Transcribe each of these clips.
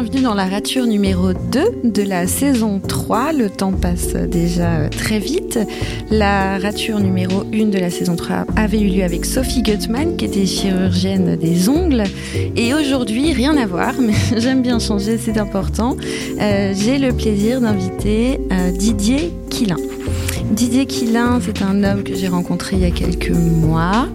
bienvenue dans la rature numéro 2 de la saison 3. Le temps passe déjà très vite. La rature numéro 1 de la saison 3 avait eu lieu avec Sophie Gutmann, qui était chirurgienne des ongles. Et aujourd'hui, rien à voir, mais j'aime bien changer, c'est important. Euh, J'ai le plaisir d'inviter euh, Didier Quillin. Didier Quillin, c'est un homme que j'ai rencontré il y a quelques mois,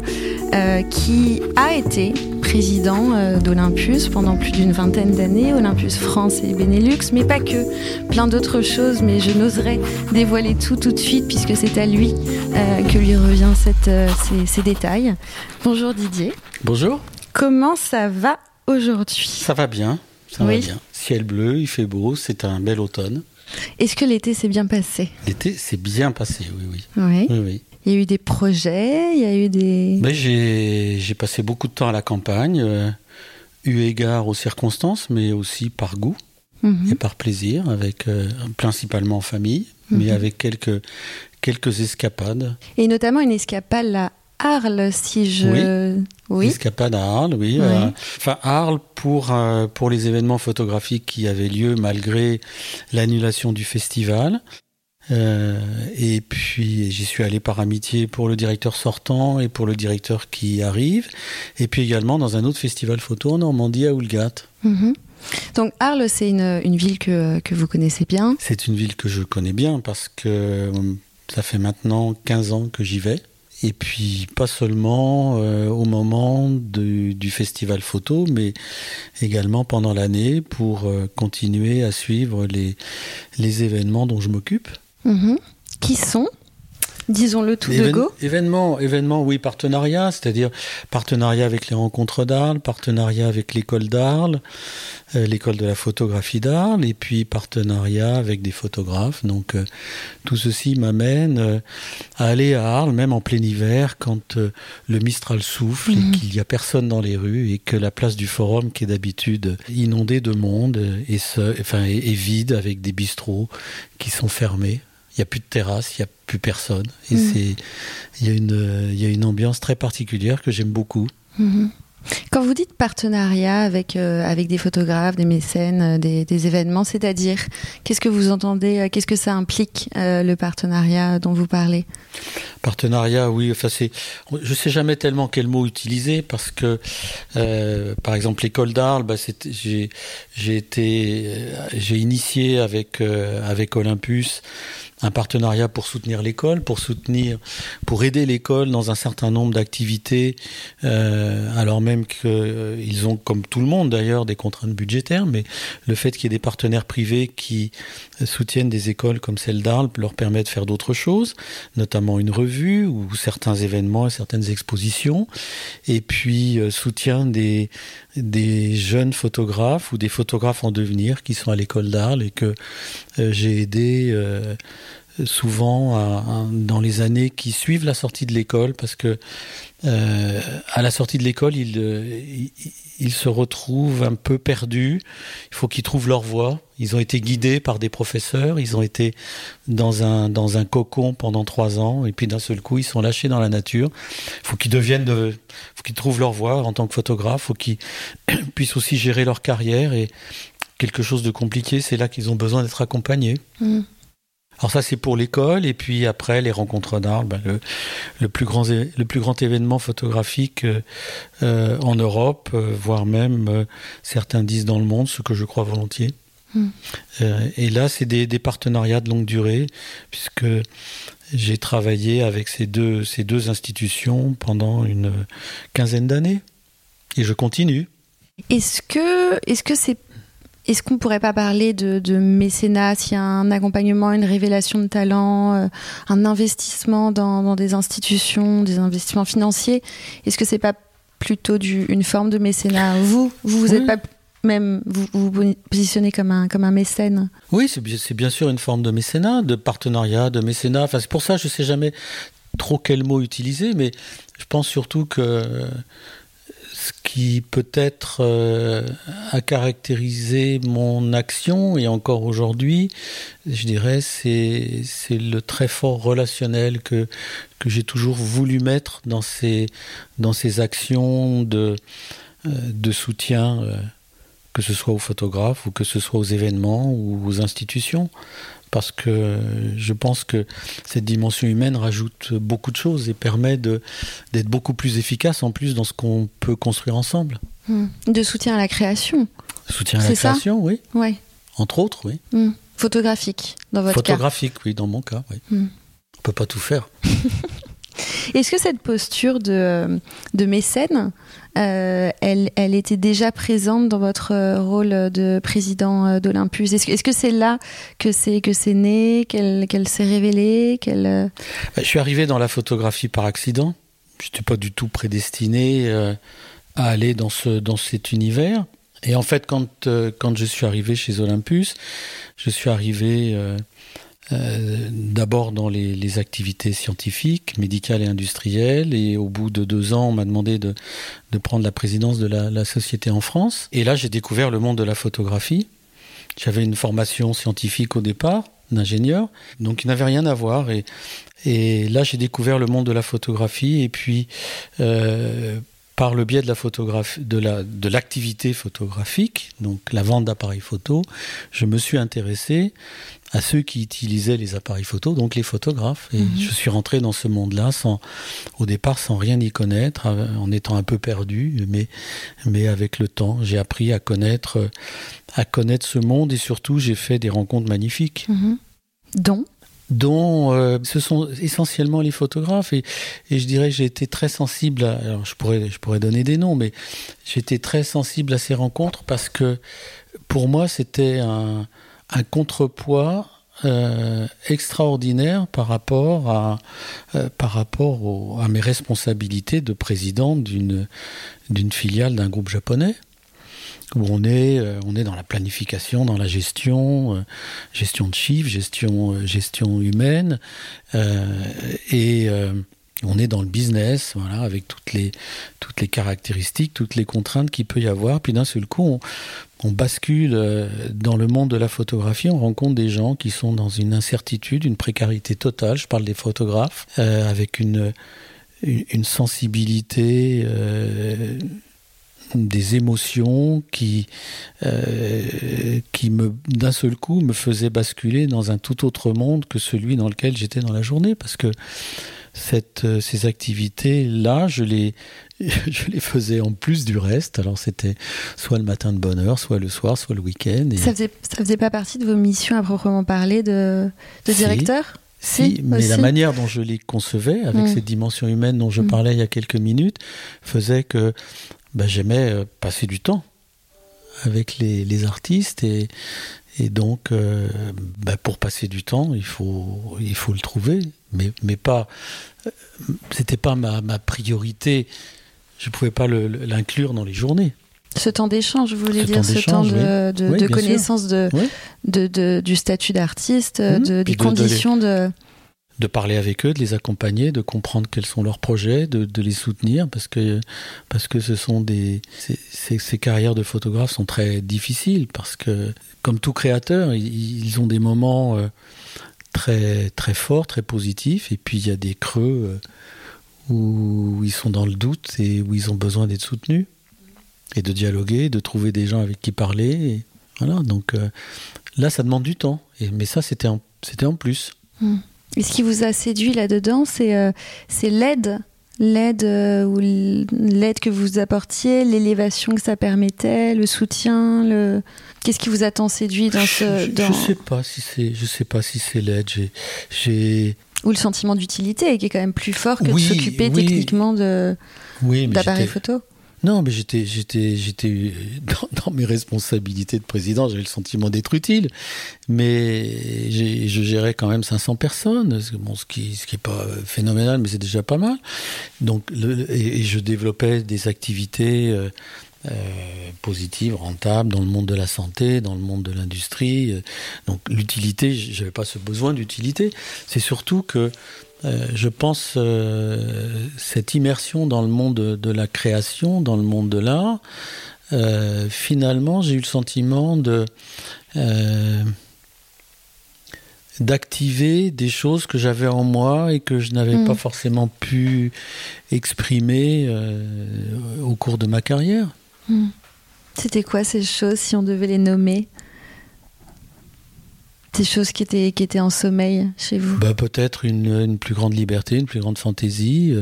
euh, qui a été président euh, d'Olympus pendant plus d'une vingtaine d'années, Olympus France et Benelux, mais pas que, plein d'autres choses, mais je n'oserais dévoiler tout tout de suite puisque c'est à lui euh, que lui revient cette, euh, ces, ces détails. Bonjour Didier. Bonjour. Comment ça va aujourd'hui? Ça va bien, ça Oui. va bien. Ciel bleu, il fait beau, c'est un bel automne. Est-ce que l'été s'est bien passé? L'été s'est bien passé, oui, oui. Oui. oui, oui. Il y a eu des projets, il y a eu des... Mais j'ai passé beaucoup de temps à la campagne, euh, eu égard aux circonstances, mais aussi par goût Mhm. et par plaisir, avec euh, principalement en famille, mais Mhm. avec quelques quelques escapades. Et notamment une escapade à Arles, si je... Oui. Escapade à Arles, oui. Oui. euh, Enfin, Arles pour, pour les événements photographiques qui avaient lieu malgré l'annulation du festival. Euh, et puis j'y suis allé par amitié pour le directeur sortant et pour le directeur qui arrive. Et puis également dans un autre festival photo en Normandie à Oulgat. Mhm. Donc Arles, c'est une, une ville que, que vous connaissez bien. C'est une ville que je connais bien parce que euh, ça fait maintenant 15 ans que j'y vais. Et puis pas seulement euh, au moment du, du festival photo, mais également pendant l'année pour euh, continuer à suivre les, les événements dont je m'occupe. Mhm. Qui sont Disons-le tout de go. Événements, événements, oui, partenariat, c'est-à-dire partenariat avec les rencontres d'Arles, partenariat avec l'école d'Arles, euh, l'école de la photographie d'Arles, et puis partenariat avec des photographes. Donc euh, tout ceci m'amène euh, à aller à Arles, même en plein hiver, quand le Mistral souffle Mhm. et qu'il n'y a personne dans les rues et que la place du Forum, qui est d'habitude inondée de monde, est, se- enfin, est- est vide avec des bistrots qui sont fermés. Il n'y a plus de terrasse, il n'y a plus personne. Et Mhm. c'est, il y, a une, il y a une ambiance très particulière que j'aime beaucoup. Mhm. Quand vous dites partenariat avec, euh, avec des photographes, des mécènes, euh, des, des événements, c'est-à-dire, qu'est-ce que vous entendez, euh, qu'est-ce que ça implique, euh, le partenariat dont vous parlez? Partenariat, oui. Enfin, c'est, je sais jamais tellement quel mot utiliser parce que, par exemple, l'école d'Arles, bah, j'ai, j'ai été, j'ai initié avec avec Olympus un partenariat pour soutenir l'école, pour soutenir, pour aider l'école dans un certain nombre d'activités, euh, alors même qu'ils ont, comme tout le monde d'ailleurs, des contraintes budgétaires, mais le fait qu'il y ait des partenaires privés qui soutiennent des écoles comme celle d'Arles leur permet de faire d'autres choses, notamment une revue ou certains événements et certaines expositions, et puis euh, soutien des, des jeunes photographes ou des photographes en devenir qui sont à l'école d'Arles et que euh, j'ai aidé euh, souvent dans les années qui suivent la sortie de l'école parce que euh, à la sortie de l'école ils, euh, ils, se retrouvent un peu perdus. Il faut qu'ils trouvent leur voie. Ils ont été guidés par des professeurs. Ils ont été dans un dans un cocon pendant trois ans. Et puis d'un seul coup ils sont lâchés dans la nature. Il faut qu'ils deviennent de faut qu'ils trouvent leur voie en tant que photographe faut qu'ils puissent aussi gérer leur carrière. Et quelque chose de compliqué c'est là qu'ils ont besoin d'être accompagnés. Mhm. Alors ça c'est pour l'école et puis après les rencontres d'Arles, ben, le, le plus grand é- le plus grand événement photographique euh, euh, en Europe, euh, voire même euh, certains disent dans le monde, ce que je crois volontiers. Mm. Euh, et là c'est des, des partenariats de longue durée puisque j'ai travaillé avec ces deux ces deux institutions pendant une quinzaine d'années et je continue. Est-ce que, est-ce que c'est, est-ce qu'on pourrait pas parler de, de mécénat, s'il y a un accompagnement, une révélation de talent, euh, un investissement dans, dans des institutions, des investissements financiers? Est-ce que c'est pas plutôt du, une forme de mécénat? Vous, vous, vous Oui. êtes pas même, vous vous vous positionnez comme un, comme un mécène? Oui, c'est bien, sûr une forme de mécénat, de partenariat, de mécénat. Enfin, c'est pour ça, je sais jamais trop quel mot utiliser, mais je pense surtout que qui peut-être euh, a caractérisé mon action. Et encore aujourd'hui, je dirais, c'est le très fort relationnel que que j'ai toujours voulu mettre dans ces dans ces actions de euh, de soutien euh, que ce soit aux photographes ou que ce soit aux événements ou aux institutions parce que je pense que cette dimension humaine rajoute beaucoup de choses et permet d'être beaucoup plus efficace en plus dans ce qu'on peut construire ensemble. Hmm. De soutien à la création. Soutien à la création, oui. Ouais. Entre autres, oui. Hmm. Photographique, dans votre cas. Photographique, oui, dans mon cas, oui. Hmm. On peut pas tout faire. Est-ce que cette posture de, de mécène, euh, elle, était déjà présente dans votre rôle de président euh, d'Olympus Est-ce que c'est là que c'est que c'est né, qu'elle s'est révélée qu'elle... Euh bah, je suis arrivé dans la photographie par accident. Je n'étais pas du tout prédestiné à aller dans cet univers. Et en fait, quand, quand je suis arrivé chez Olympus, je suis arrivé euh, d'abord dans les, activités scientifiques, médicales et industrielles. Et au bout de deux ans, on m'a demandé de, prendre la présidence de la, société en France. Et là, j'ai découvert le monde de la photographie. J'avais une formation scientifique au départ, d'ingénieur, donc il n'avait rien à voir. Et, là, j'ai découvert le monde de la photographie. Et puis, euh, par le biais de la photographie, de l'activité photographique, donc la vente d'appareils photo, je me suis intéressé à ceux qui utilisaient les appareils photo, donc les photographes. Et mhm. je suis rentré dans ce monde-là sans, au départ, sans rien y connaître, en étant un peu perdu, mais mais avec le temps, j'ai appris à connaître à connaître ce monde et surtout j'ai fait des rencontres magnifiques. Mhm. Dont dont euh, ce sont essentiellement les photographes et, et je dirais que j'ai été très sensible à, alors je pourrais je pourrais donner des noms mais j'étais très sensible à ces rencontres parce que pour moi c'était un, un contrepoids euh, extraordinaire par rapport à euh, par rapport à mes responsabilités de président d'une filiale d'un groupe japonais où on est, euh, on est dans la planification, dans la gestion, euh, gestion de chiffres, gestion, gestion humaine, et on est dans le business, voilà, avec toutes les, toutes les caractéristiques, toutes les contraintes qu'il peut y avoir. Puis d'un seul coup, on, bascule dans le monde de la photographie, on rencontre des gens qui sont dans une incertitude, une précarité totale. Je parle des photographes, avec une, sensibilité des émotions qui, euh, d'un seul coup, me faisaient basculer dans un tout autre monde que celui dans lequel j'étais dans la journée, parce que euh, ces activités-là, je les, je les faisais en plus du reste. Alors c'était soit le matin de bonne heure, soit le soir, soit le week-end. Ça faisait, ça faisait pas partie de vos missions à proprement parler de, de directeur? Si, mais la manière dont je les concevais, avec mm. cette dimension humaine dont je mm. parlais il y a quelques minutes, faisait que ben, j'aimais euh, passer du temps avec les, les artistes et, et donc euh, ben, pour passer du temps il faut il faut le trouver mais mais pas euh, c'était pas ma, ma priorité je pouvais pas l'inclure dans les journées. Ce temps d'échange, vous voulez dire, ce temps de, de, de connaissance de, de, du statut d'artiste, mmh. de, des conditions de de parler avec eux, de les accompagner, de comprendre quels sont leurs projets, de, les soutenir, parce que parce que ce sont des ces, ces, carrières de photographes sont très difficiles parce que comme tout créateur, ils, ont des moments euh, très très forts, très positifs, et puis il y a des creux euh, où ils sont dans le doute et où ils ont besoin d'être soutenus et de dialoguer, de trouver des gens avec qui parler. Et voilà, donc euh, là, ça demande du temps. Et, mais ça, c'était en, c'était en plus. Mmh. Et ce qui vous a séduit là-dedans, c'est euh, l'aide l'aide euh, ou l'aide que vous apportiez, l'élévation que ça permettait, le soutien, le qu'est-ce qui vous a tant séduit dans ce dans... Je, sais pas si c'est je sais pas si c'est l'aide, j'ai ou le sentiment d'utilité qui est quand même plus fort que de s'occuper techniquement de oui, d'appareils photo. Non, mais j'étais, j'étais, j'étais dans, mes responsabilités de président, j'avais le sentiment d'être utile, mais je gérais quand même 500 personnes, bon, ce qui, ce qui est pas phénoménal, mais c'est déjà pas mal. Donc, le, et, je développais des activités euh, euh, positives, rentables dans le monde de la santé, dans le monde de l'industrie. Donc, l'utilité, j'avais pas ce besoin d'utilité. C'est surtout que euh, je pense euh, cette immersion dans le monde de, la création, dans le monde de l'art, euh, finalement, j'ai eu le sentiment de d'activer des choses que j'avais en moi et que je n'avais pas mm. forcément pu exprimer au cours de ma carrière. Mm. C'était quoi ces choses, si on devait les nommer? Des choses qui étaient, qui étaient en sommeil chez vous? Bah, Peut-être une, une, plus grande liberté, une plus grande fantaisie,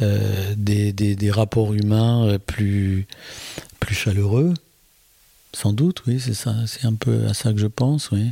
euh, des, des, des, rapports humains plus, plus chaleureux. Sans doute, oui, c'est ça. C'est un peu à ça que je pense, oui.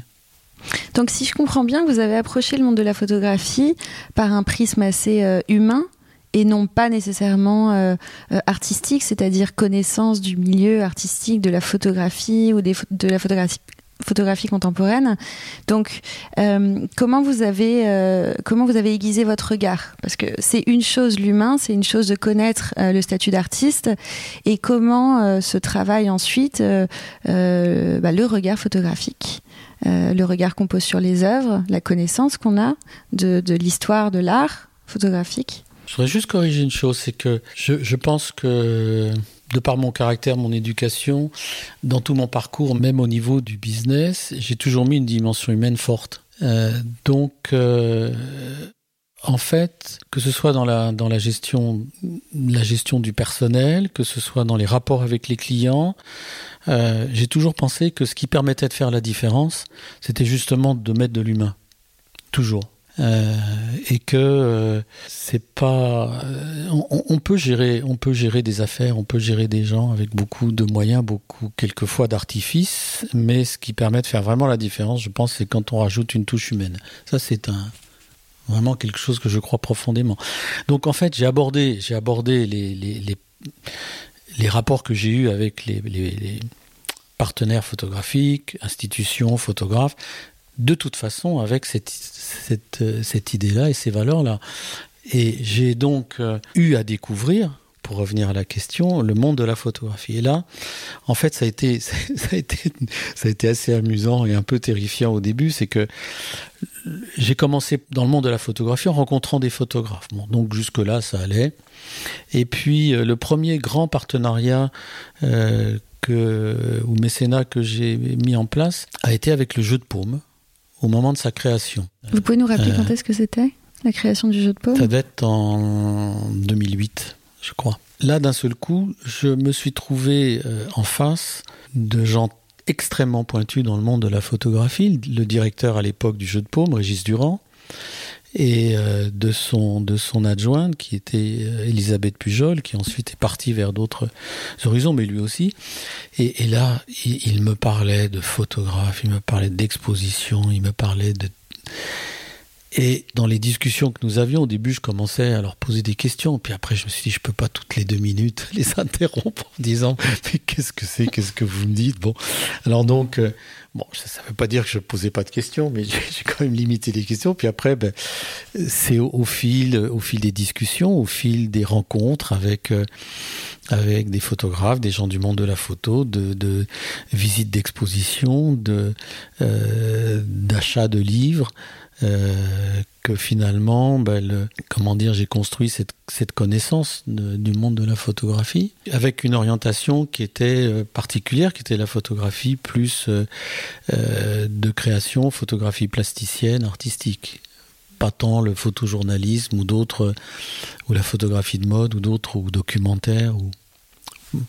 Donc, si je comprends bien, vous avez approché le monde de la photographie par un prisme assez euh, humain et non pas nécessairement euh, euh, artistique, c'est-à-dire connaissance du milieu artistique, de la photographie ou de la photographie photographie contemporaine. Donc, euh, comment vous avez euh, comment vous avez aiguisé votre regard? Parce que c'est une chose l'humain, c'est une chose de connaître le statut d'artiste, et comment se travaille ensuite bah, le regard photographique, le regard qu'on pose sur les œuvres, la connaissance qu'on a de l'histoire de l'art photographique? Je voudrais juste corriger une chose, c'est que je, je pense que de par mon caractère, mon éducation, dans tout mon parcours, même au niveau du business, j'ai toujours mis une dimension humaine forte. Euh, donc, euh, en fait, que ce soit dans la, dans la gestion, la gestion du personnel, que ce soit dans les rapports avec les clients, euh, j'ai toujours pensé que ce qui permettait de faire la différence, c'était justement de mettre de l'humain. Toujours. Euh, et que euh, c'est pas euh, on, peut gérer on peut gérer des affaires on peut gérer des gens avec beaucoup de moyens beaucoup quelquefois d'artifices mais ce qui permet de faire vraiment la différence je pense c'est quand on rajoute une touche humaine. Ça c'est un vraiment quelque chose que je crois profondément. Donc en fait j'ai abordé j'ai abordé les, les, les, les rapports que j'ai eu avec les partenaires photographiques institutions photographes de toute façon avec cette, cette, cette idée là et ces valeurs là et j'ai donc euh, eu à découvrir pour revenir à la question le monde de la photographie. Et là en fait ça a été ça a été ça a été assez amusant et un peu terrifiant au début. C'est que j'ai commencé dans le monde de la photographie en rencontrant des photographes. Donc jusque là ça allait. Et puis euh, le premier grand partenariat euh, que ou mécénat que j'ai mis en place a été avec le jeu de paume au moment de sa création. Vous pouvez nous rappeler euh, quand est-ce que c'était la création du jeu de paume? Ça devait être en 2008, je crois. Là, d'un seul coup, je me suis trouvé euh, en face de gens extrêmement pointus dans le monde de la photographie. Le directeur à l'époque du jeu de paume, Régis Durand, et euh, de son de son adjointe qui était euh, Elisabeth Pujol qui ensuite est partie vers d'autres horizons mais lui aussi. Et, là il, me parlait de photographe il me parlait d'exposition il me parlait de et dans les discussions que nous avions au début je commençais à leur poser des questions puis après je me suis dit je peux pas toutes les deux minutes les interrompre en disant mais qu'est-ce que c'est qu'est-ce que vous me dites? Bon. Alors donc euh, Bon, ça ne veut pas dire que je posais pas de questions, mais j'ai quand même limité les questions. Puis après, c'est au, au fil, au fil des discussions, au fil des rencontres avec euh, avec des photographes, des gens du monde de la photo, de, visites d'exposition, de euh, d'achat de livres, euh, que finalement ben, comment dire j'ai construit cette, connaissance du monde de la photographie avec une orientation qui était euh, particulière qui était la photographie plus de création photographie plasticienne artistique pas tant le photojournalisme ou d'autres ou la photographie de mode ou d'autres ou documentaires ou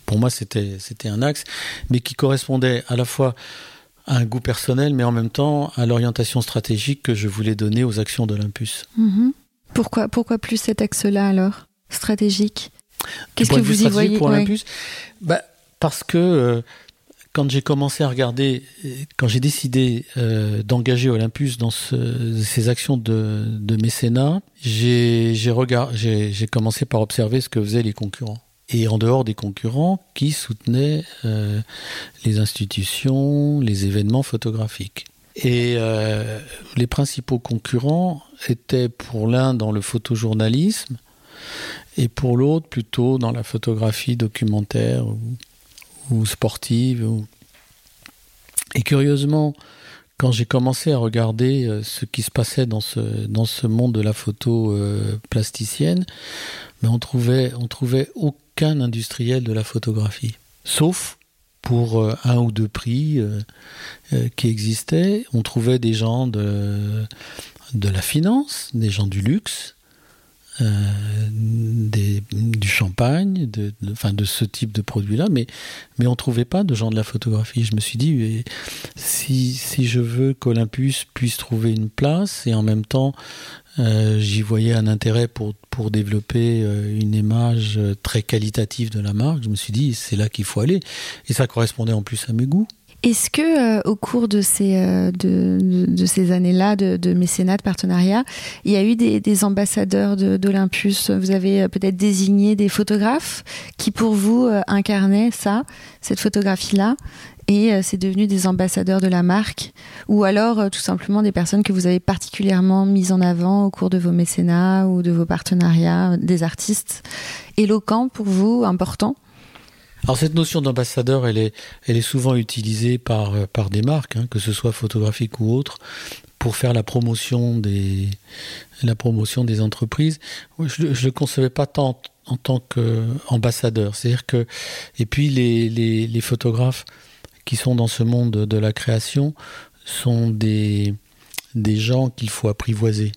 pour moi c'était c'était un axe mais qui correspondait à la fois à un goût personnel, mais en même temps à l'orientation stratégique que je voulais donner aux actions d'Olympus. Mmh. Pourquoi, pourquoi plus cet axe-là alors stratégique? Qu'est-ce que vous y voyez pour? Olympus? Ouais. bah, Parce que euh, quand j'ai commencé à regarder, quand j'ai décidé euh, d'engager Olympus dans ce, ces actions de, mécénat, j'ai commencé par observer ce que faisaient les concurrents et en dehors des concurrents qui soutenaient euh, les institutions, les événements photographiques. Et euh, les principaux concurrents étaient pour l'un dans le photojournalisme et pour l'autre plutôt dans la photographie documentaire ou sportive. Ou... Et curieusement, quand j'ai commencé à regarder euh, ce qui se passait dans ce, dans ce monde de la photo euh, plasticienne, mais on trouvait, on trouvait aucun industriel de la photographie sauf pour euh, un ou deux prix qui existaient on trouvait des gens de de la finance des gens du luxe du champagne, de, enfin de ce type de produit-là, mais, mais on ne trouvait pas de gens de la photographie. Je me suis dit, si, si je veux qu'Olympus puisse trouver une place et en même temps euh, j'y voyais un intérêt pour, pour développer euh, une image très qualitative de la marque. Je me suis dit, c'est là qu'il faut aller. Et ça correspondait en plus à mes goûts. Est-ce que euh, au cours de ces de, de, ces années-là de, de, mécénat, de partenariat, il y a eu des, des ambassadeurs d'Olympus? Vous avez peut-être désigné des photographes qui, pour vous, incarnaient ça, cette photographie-là et euh, c'est devenu des ambassadeurs de la marque? Ou alors euh, tout simplement des personnes que vous avez particulièrement mises en avant au cours de vos mécénats ou de vos partenariats, des artistes éloquents pour vous, importants? Alors cette notion d'ambassadeur, elle est, elle est souvent utilisée par, euh, par des marques, hein, que ce soit photographique ou autre, pour faire la promotion des, la promotion des entreprises. Je ne le concevais pas tant en tant qu'ambassadeur. C'est-à-dire que, et puis les, les, photographes qui sont dans ce monde de la création sont des, des gens qu'il faut apprivoiser.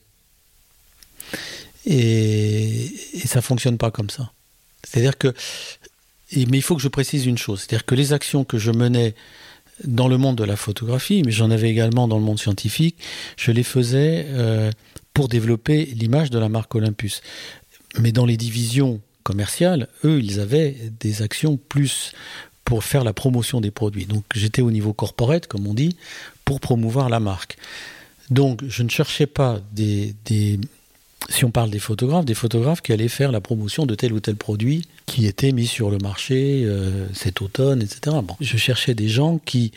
Et, et ça fonctionne pas comme ça. C'est-à-dire que, mais il faut que je précise une chose, c'est-à-dire que les actions que je menais dans le monde de la photographie, mais j'en avais également dans le monde scientifique, je les faisais euh, pour développer l'image de la marque Olympus. Mais dans les divisions commerciales, eux, ils avaient des actions plus pour faire la promotion des produits. Donc j'étais au niveau corporate, comme on dit, pour promouvoir la marque. Donc je ne cherchais pas des, des, si on parle des photographes, des photographes qui allaient faire la promotion de tel ou tel produit qui était mis sur le marché euh, cet automne, etc. Je cherchais des gens qui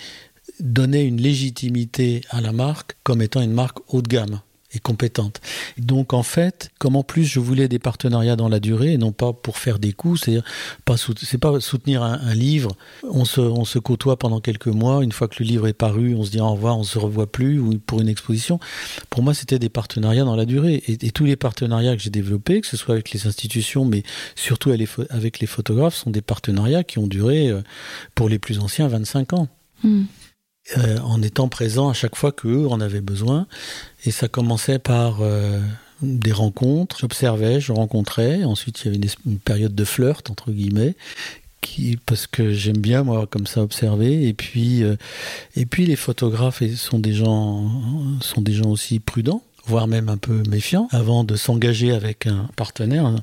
donnaient une légitimité à la marque comme étant une marque haut de gamme et compétente. Donc en fait, comme en plus je voulais des partenariats dans la durée et non pas pour faire des coups, c'est-à-dire pas c'est pas soutenir un, livre, on se, côtoie pendant quelques mois, une fois que le livre est paru, on se dit au revoir, on se revoit plus ou pour une exposition. Pour moi, c'était des partenariats dans la durée et, tous les partenariats que j'ai développés, que ce soit avec les institutions, mais surtout avec les photographes, sont des partenariats qui ont duré euh, pour les plus anciens 25 ans. Hmm. Euh, en étant présent à chaque fois qu'eux en avaient besoin. Et ça commençait par euh, des rencontres. J'observais, je rencontrais. Ensuite, il y avait une, période de flirt, entre guillemets, qui, parce que j'aime bien, moi, comme ça, observer. Et puis, euh, et puis les photographes sont des gens, sont des gens aussi prudents voire même un peu méfiants, avant de s'engager avec un partenaire,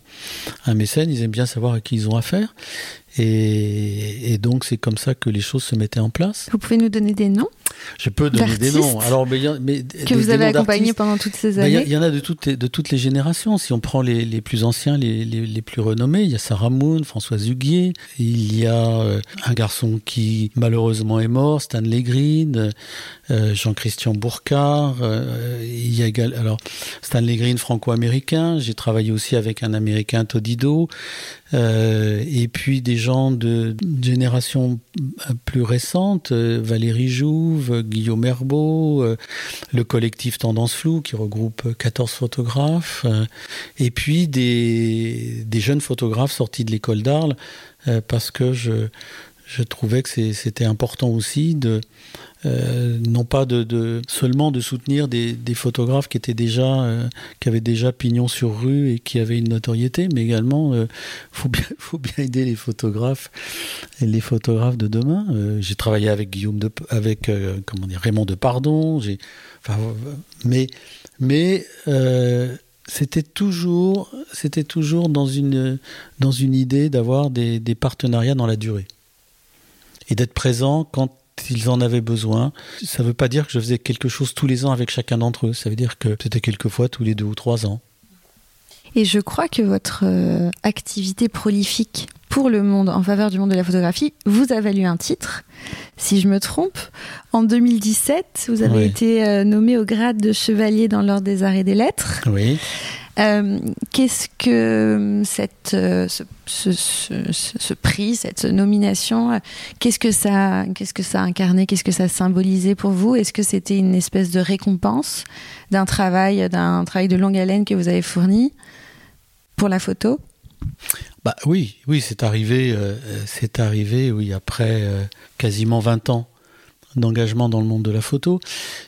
un mécène, ils aiment bien savoir à qui ils ont affaire. Et, donc c'est comme ça que les choses se mettaient en place. Vous pouvez nous donner des noms? Je peux donner des noms. Alors, mais, mais que vous avez accompagnés pendant toutes ces années. Il y, en a de toutes les, de toutes les générations. Si on prend les, les plus anciens, les, les, les, plus renommés, il y a Sarah Moon, François Huguier. Il y a euh, un garçon qui malheureusement est mort, Stanley Green, euh, Jean-Christian Bourcard. Euh, il y a alors Stanley Green franco-américain. J'ai travaillé aussi avec un américain Todido. Euh, et puis des gens de, génération plus récente, euh, Valérie Jouve, Guillaume Herbeau, euh, le collectif Tendance Flou qui regroupe 14 photographes, et puis des, jeunes photographes sortis de l'école d'Arles, parce que je trouvais que c'était important aussi de euh, non pas seulement de soutenir des, photographes qui étaient déjà euh, qui avaient déjà pignon sur rue et qui avaient une notoriété, mais également euh, faut bien faut bien aider les photographes et les photographes de demain. j'ai travaillé avec Guillaume de avec comment dire Raymond de Pardon. J'ai mais mais c'était toujours, c'était toujours dans une, dans une idée d'avoir des partenariats dans la durée et d'être présent quand ils en avaient besoin. Ça ne veut pas dire que je faisais quelque chose tous les ans avec chacun d'entre eux. Ça veut dire que c'était quelquefois tous les deux ou trois ans. Et je crois que votre euh, activité prolifique pour le monde, en faveur du monde de la photographie, vous a valu un titre. Si je me trompe, en 2017, vous avez été euh, nommé au grade de chevalier dans l'ordre des arts et des lettres. Oui. Euh, qu'est-ce que cette, euh, ce, prix, cette nomination, qu'est-ce que ça, qu'est-ce que ça a incarné, qu'est-ce que ça symbolisait pour vous? Est-ce que c'était une espèce de récompense d'un travail, d'un travail de longue haleine que vous avez fourni pour la photo? Bah oui, oui, c'est arrivé, euh, c'est arrivé, oui, après quasiment 20 ans d'engagement dans le monde de la photo.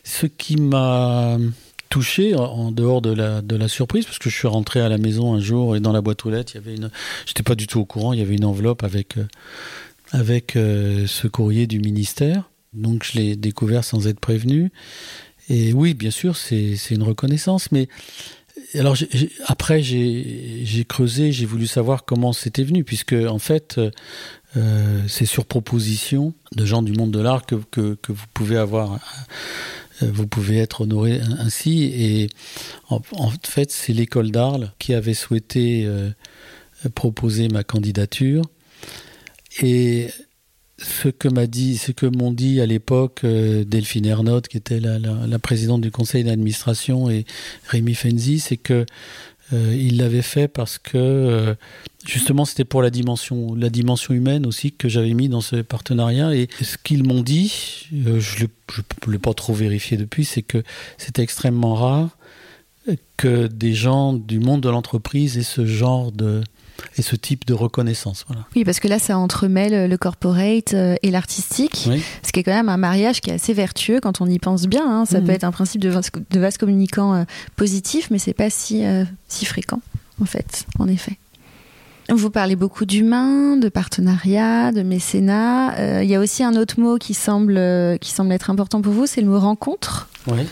Ce qui m'a touché en dehors de la, de la surprise parce que je suis rentré à la maison un jour et dans la boîte aux lettres, il y avait une, j'étais pas du tout au courant, il y avait une enveloppe avec, euh, avec euh, ce courrier du ministère. Donc je l'ai découvert sans être prévenu. Et oui, bien sûr, c'est une reconnaissance, mais alors après j'ai creusé, j'ai voulu savoir comment c'était venu, puisque en fait euh, c'est sur proposition de gens du monde de l'art que, que, que, vous pouvez avoir vous pouvez être honoré ainsi. Et en, fait, c'est l'école d'Arles qui avait souhaité euh, proposer ma candidature. Et ce que m'a dit, ce que m'ont dit à l'époque euh, Delphine Ernotte, qui était la, la présidente du conseil d'administration, et Rémi Fenzi, c'est que euh, il l'avait fait parce que euh, justement c'était pour la dimension, la dimension humaine aussi que j'avais mis dans ce partenariat. Et ce qu'ils m'ont dit, euh, je ne l'ai pas trop vérifié depuis, c'est que c'était extrêmement rare que des gens du monde de l'entreprise aient ce genre de, et ce type de reconnaissance. Voilà. Oui, parce que là, ça entremêle le corporate euh, et l'artistique, ce qui est quand même un mariage qui est assez vertueux quand on y pense bien. Hein. Ça mhm. peut être un principe de vase, de vase communicant euh, positif, mais c'est pas si, euh, si fréquent, en fait, en effet. Vous parlez beaucoup d'humain, de partenariat, de mécénat. Il y a aussi un autre mot qui semble, qui semble être important pour vous, c'est le mot rencontre. Oui.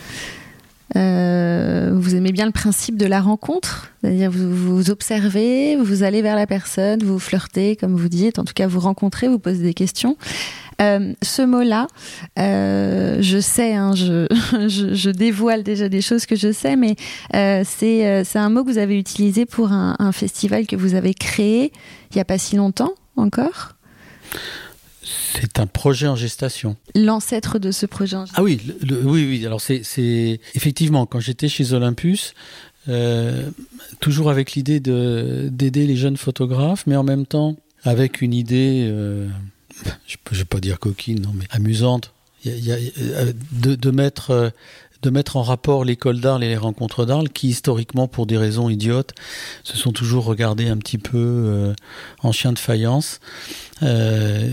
Euh, vous aimez bien le principe de la rencontre, c'est-à-dire vous, vous observez, vous allez vers la personne, vous flirtez, comme vous dites, en tout cas vous rencontrez, vous posez des questions. Euh, ce mot-là, euh, je sais, hein, je, je, dévoile déjà des choses que je sais, mais c'est un mot que vous avez utilisé pour un, un festival que vous avez créé il n'y a pas si longtemps encore? C'est un projet en gestation. L'ancêtre de ce projet en gestation. Ah oui, oui, oui. Alors c'est effectivement quand j'étais chez Olympus, euh, toujours avec l'idée d'aider les jeunes photographes, mais en même temps avec une idée, euh, je ne vais pas dire coquine, non, mais amusante, euh, de, de, mettre de mettre en rapport l'école d'Arles et les rencontres d'Arles, qui historiquement, pour des raisons idiotes, se sont toujours regardés un petit peu euh, en chien de faïence. Euh,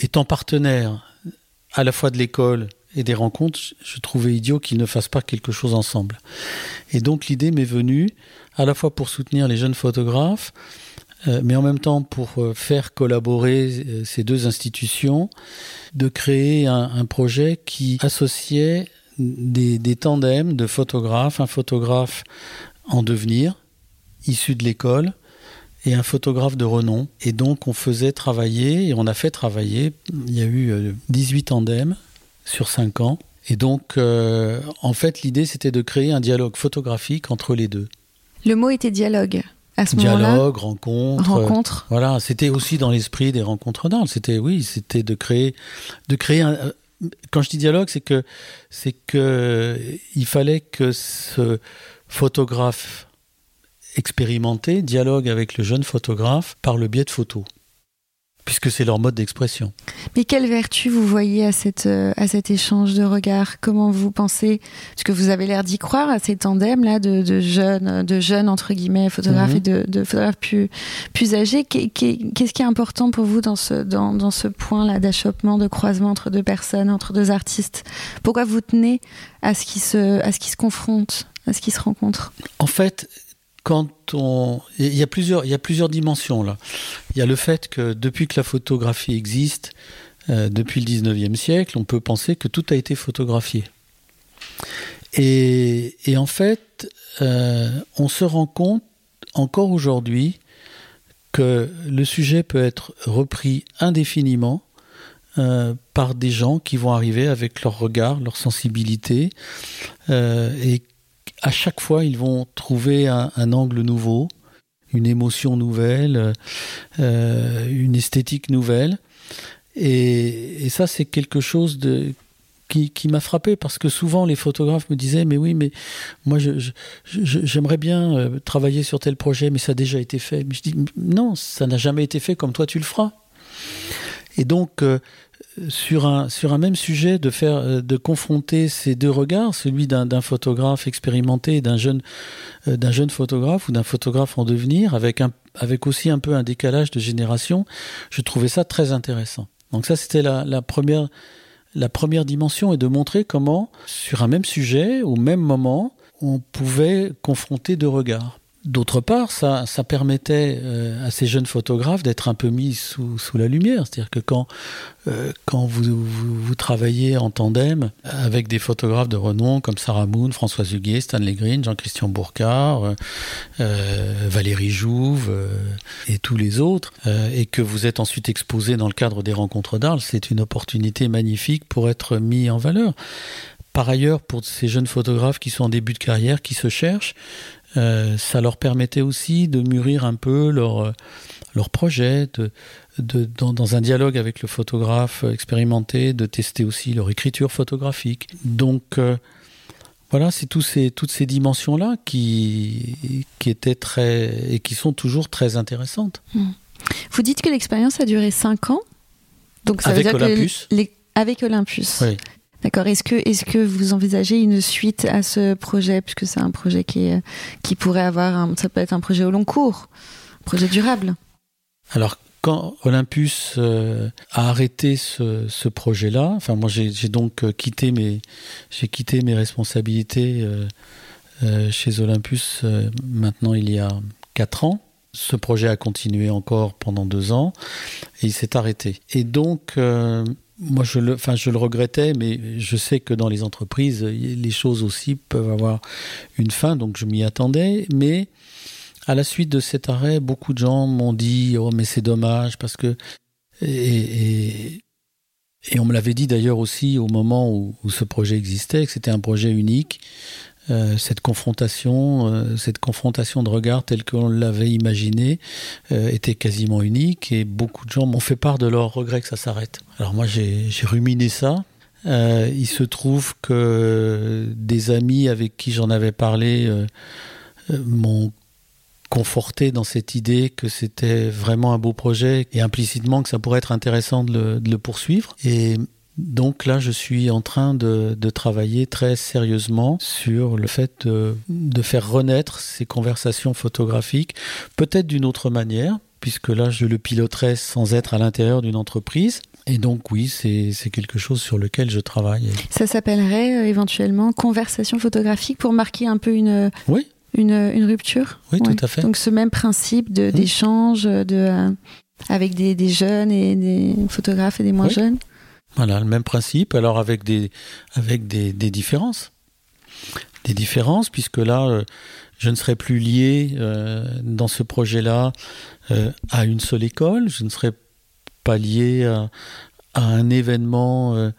étant partenaire à la fois de l'école et des rencontres, je trouvais idiot qu'ils ne fassent pas quelque chose ensemble. Et donc l'idée m'est venue, à la fois pour soutenir les jeunes photographes, euh, mais en même temps pour faire collaborer ces deux institutions, de créer un projet qui associait des, des tandems de photographes, un photographe en devenir, issu de l'école, et un photographe de renom. Et donc on faisait travailler, et on a fait travailler, il y a eu 18 euh, tandems sur 5 ans. Et donc, euh, en fait, l'idée, c'était de créer un dialogue photographique entre les deux. Le mot était dialogue. À ce dialogue, rencontre. Rencontre. voilà, c'était aussi dans l'esprit des rencontres d'Arles. C'était, oui, c'était de créer, de créer un, quand je dis dialogue, c'est que c'est que il fallait que ce photographe expérimenté dialogue avec le jeune photographe par le biais de photos puisque c'est leur mode d'expression. Mais quelle vertu vous voyez à, cette, euh, à cet échange de regards? Comment vous pensez? Parce que vous avez l'air d'y croire à ces tandems-là de, jeunes, de jeunes, entre guillemets, photographes et mhm. de, photographes plus, plus âgés. Qu'est-ce qui est important pour vous dans ce, dans, dans ce point-là d'achoppement, de croisement entre deux personnes, entre deux artistes? Pourquoi vous tenez à ce qui se, à ce qui se confrontent, à ce qui se rencontrent En fait, quand on, il y a plusieurs, il y a plusieurs dimensions là. Il y a le fait que depuis que la photographie existe, euh, depuis le 19e siècle, on peut penser que tout a été photographié. Et, en fait, euh, on se rend compte encore aujourd'hui que le sujet peut être repris indéfiniment euh, par des gens qui vont arriver avec leur regard, leur sensibilité, et à chaque fois, ils vont trouver un, angle nouveau, une émotion nouvelle, euh, une esthétique nouvelle. Et, ça, c'est quelque chose qui, m'a frappé parce que souvent les photographes me disaient mais oui mais moi j'aimerais bien euh, travailler sur tel projet mais ça a déjà été fait mais je dis non ça n'a jamais été fait comme toi tu le feras et donc euh, sur un, sur un même sujet, de, faire, euh, de confronter ces deux regards, celui d'un photographe expérimenté d'un jeune, euh, d'un jeune photographe ou d'un photographe en devenir, avec, un, avec aussi un peu un décalage de génération, je trouvais ça très intéressant. Donc ça, c'était la, la, première, la première dimension, et de montrer comment, sur un même sujet, au même moment, on pouvait confronter deux regards. D'autre part, ça, permettait euh, à ces jeunes photographes d'être un peu mis sous, sous la lumière. C'est-à-dire que quand, euh, vous, travaillez en tandem avec des photographes de renom comme Sarah Moon, François Huguet, Stanley Green, Jean-Christian Bourcard, euh Valérie Jouve et tous les autres, et que vous êtes ensuite exposé dans le cadre des rencontres d'Arles, c'est une opportunité magnifique pour être mis en valeur. Par ailleurs, pour ces jeunes photographes qui sont en début de carrière, qui se cherchent, euh, ça leur permettait aussi de mûrir un peu leur, euh, leur projet, de, de, dans, dans, un dialogue avec le photographe expérimenté, de tester aussi leur écriture photographique. Donc euh, voilà, c'est tous ces, toutes ces dimensions-là qui, qui étaient très et qui sont toujours très intéressantes. Hmm. Vous dites que l'expérience a duré 5 ans donc ça avec veut dire Olympus. Que les, avec Olympus. Oui. D'accord. Est-ce que, est-ce que vous envisagez une suite à ce projet, puisque c'est un projet qui, qui pourrait avoir, ça peut être un projet au long cours, un projet durable Alors, quand Olympus euh, a arrêté ce, ce projet-là, enfin moi j'ai, donc euh, quitté mes, j'ai quitté mes responsabilités euh, chez Olympus maintenant il y a quatre ans. Ce projet a continué encore pendant deux ans et il s'est arrêté. Et donc moi, je le, enfin, le regrettais, mais je sais que dans les entreprises, les choses aussi peuvent avoir une fin, donc je m'y attendais. Mais à la suite de cet arrêt, beaucoup de gens m'ont dit Oh, mais c'est dommage, parce que. Et, et, on me l'avait dit d'ailleurs aussi au moment où ce projet existait, que c'était un projet unique, euh, cette confrontation, euh, cette confrontation de regard telle qu'on l'avait imaginé euh, était quasiment unique et beaucoup de gens m'ont fait part de leur regret que ça s'arrête. Alors moi j'ai ruminé ça. Il se trouve que des amis avec qui j'en avais parlé m'ont conforté dans cette idée que c'était vraiment un beau projet et implicitement que ça pourrait être intéressant de le, poursuivre. Donc là, je suis en train de, de travailler très sérieusement sur le fait de, de, faire renaître ces conversations photographiques, peut-être d'une autre manière, puisque là, je le piloterai sans être à l'intérieur d'une entreprise. Et donc oui, c'est quelque chose sur lequel je travaille. Ça s'appellerait euh, éventuellement conversation photographique pour marquer un peu une... Oui. Une, une rupture Oui, tout à fait. Donc ce même principe d'échange de, de, euh, avec des, des, jeunes et des photographes et des moins oui. jeunes voilà, le même principe, alors avec des, avec des, différences. Des différences, puisque là, euh, je ne serai plus lié euh, dans ce projet-là euh, à une seule école, je ne serai pas lié à, un événement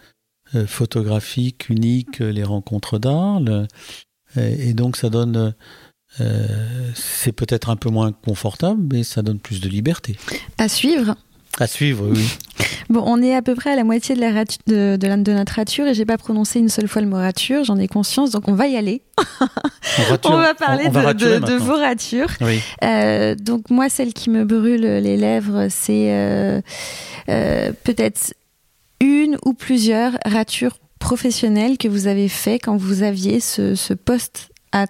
photographique unique, les rencontres d'Arles. Et, et, donc ça donne... C'est peut-être un peu moins confortable, mais ça donne plus de liberté. À suivre. À suivre, oui. Bon, on est à peu près à la moitié de, la ratu- de, de, la, de notre rature et j'ai pas prononcé une seule fois le mot rature, j'en ai conscience, donc on va y aller. on, rature, on, va parler on, on va de, vos ratures. Oui. Euh, donc moi, celle qui me brûle les lèvres, c'est euh, euh, peut-être une ou plusieurs ratures professionnelles que vous avez fait quand vous aviez ce, ce poste à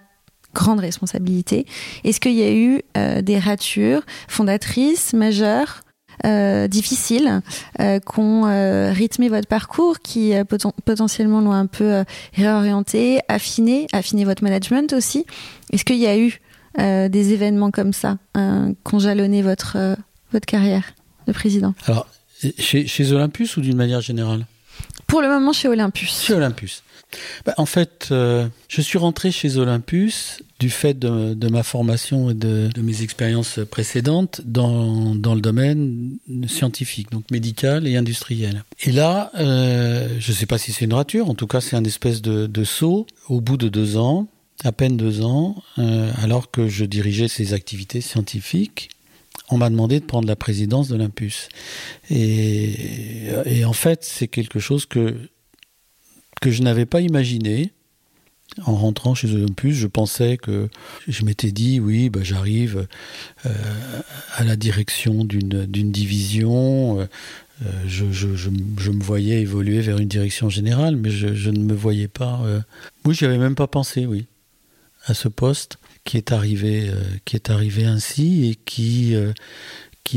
grande responsabilité. Est-ce qu'il y a eu des ratures fondatrices, majeures euh, difficiles euh, qui ont euh, rythmé votre parcours, qui poten potentiellement l'ont un peu réorienté, affiné, affiné votre management aussi. Est-ce qu'il y a eu des événements comme ça qui ont jalonné votre, votre carrière de président? Alors, chez, chez Olympus ou d'une manière générale? Pour le moment, chez Olympus. Chez Olympus. Bah, en fait, euh, je suis rentré chez Olympus du fait de, de ma formation et de, de mes expériences précédentes dans, dans, le domaine scientifique, donc médical et industriel. Et là, euh, je ne sais pas si c'est une rature, en tout cas c'est un espèce de, de saut au bout de deux ans, à peine deux ans, euh, alors que je dirigeais ces activités scientifiques on m'a demandé de prendre la présidence d'Olympus. Et, et, en fait, c'est quelque chose que que je n'avais pas imaginé. En rentrant chez Olympus, je pensais que je m'étais dit oui, bah, j'arrive euh, à la direction d'une division. Euh, je, me voyais évoluer vers une direction générale, mais je, ne me voyais pas. Euh... Oui, j'y avais même pas pensé, oui, à ce poste qui est arrivé, euh, qui est arrivé ainsi et qui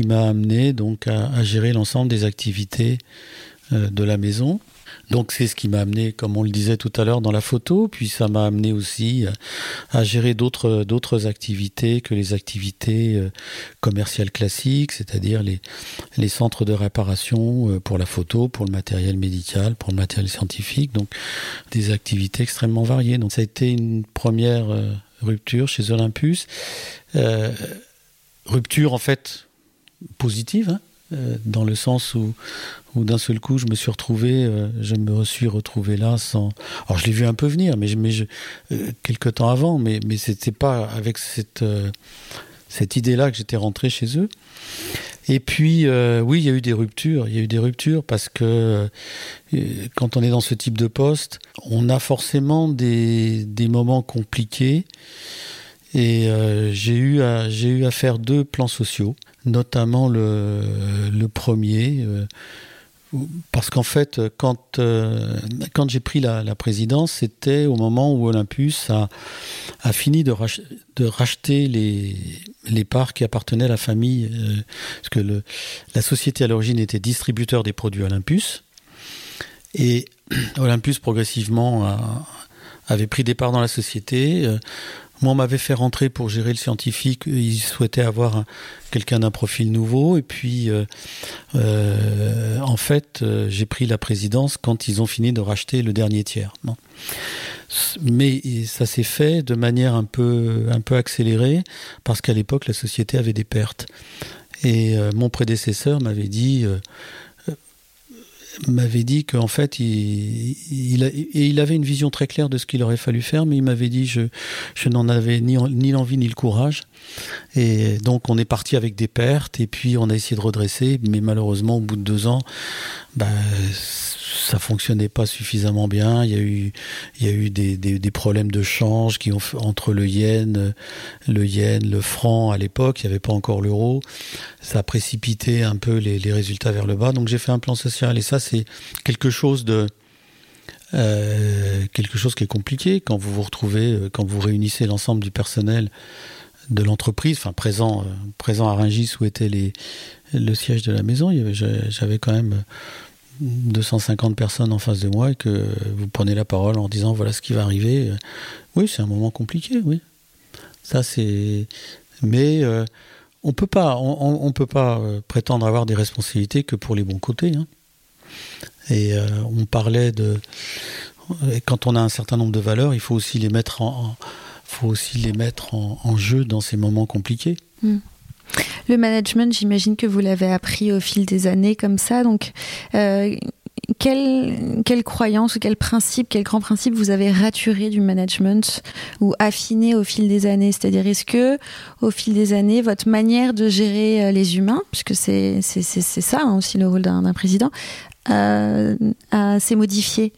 m'a amené donc à, gérer l'ensemble des activités de la maison. Donc c'est ce qui m'a amené, comme on le disait tout à l'heure, dans la photo, puis ça m'a amené aussi à gérer d'autres d'autres activités que les activités euh, commerciales classiques, c'est-à-dire les centres de réparation euh, pour la photo, pour le matériel médical, pour le matériel scientifique, donc des activités extrêmement variées. Donc ça a été une première euh, rupture chez Olympus, rupture en fait positive. Hein dans le sens où où d'un seul coup je me suis retrouvé, euh, je me suis retrouvé là sans. Alors je l'ai vu un peu venir, mais, euh, quelques temps avant, mais mais c'était pas avec cette euh, cette idée-là que j'étais rentré chez eux. Et puis oui, il y a eu des ruptures. Il y a eu des ruptures parce que quand on est dans ce type de poste, on a forcément des moments compliqués. Et j'ai eu à faire deux plans sociaux, notamment le premier parce qu'en fait, quand, euh, quand j'ai pris la, présidence, c'était au moment où Olympus a, a fini de, racheter les, les parts qui appartenaient à la famille, euh, parce que la société à l'origine était distributeur des produits Olympus, et Olympus progressivement avait pris des parts dans la société. Euh, moi, on m'avait fait rentrer pour gérer le scientifique. Ils souhaitaient avoir quelqu'un d'un profil nouveau. Et puis, euh, euh, en fait, euh, j'ai pris la présidence quand ils ont fini de racheter le dernier tiers. Mais ça s'est fait de manière un peu, un peu accélérée parce qu'à l'époque, la société avait des pertes. Et mon prédécesseur m'avait dit m'avait dit qu'en fait, il, il, il, avait une vision très claire de ce qu'il aurait fallu faire, mais il m'avait dit je, je n'en avais ni, ni l'envie ni le courage. Et donc, on est parti avec des pertes, et puis on a essayé de redresser, mais malheureusement, au bout de deux ans, bah, ça fonctionnait pas suffisamment bien. Il y a eu, il y a eu des, des, problèmes de change qui ont entre le yen, le yen, le franc à l'époque. Il n'y avait pas encore l'euro. Ça a précipité un peu les, les résultats vers le bas. Donc j'ai fait un plan social et ça c'est quelque chose de euh, quelque chose qui est compliqué quand vous vous retrouvez, euh, quand vous réunissez l'ensemble du personnel de l'entreprise, enfin présent, euh, présent à Rungis où était le siège de la maison, j'avais quand même 250 personnes en face de moi et que vous prenez la parole en disant voilà ce qui va arriver. Oui, c'est un moment compliqué, oui. Ça c'est. Mais euh, on peut pas, on, peut pas euh, prétendre avoir des responsabilités que pour les bons côtés. Hein. Et euh, on parlait de quand on a un certain nombre de valeurs, il faut aussi les mettre en, faut aussi les mettre en, jeu dans ces moments compliqués. Mm. Le management, j'imagine que vous l'avez appris au fil des années comme ça. Donc, euh, quelle, croyance ou quel principe, quel grand principe vous avez raturé du management ou affiné au fil des années? C'est-à-dire, est-ce que au fil des années, votre manière de gérer euh, les humains, puisque c'est c'est ça hein, aussi le rôle d'un président, euh, s'est modifié,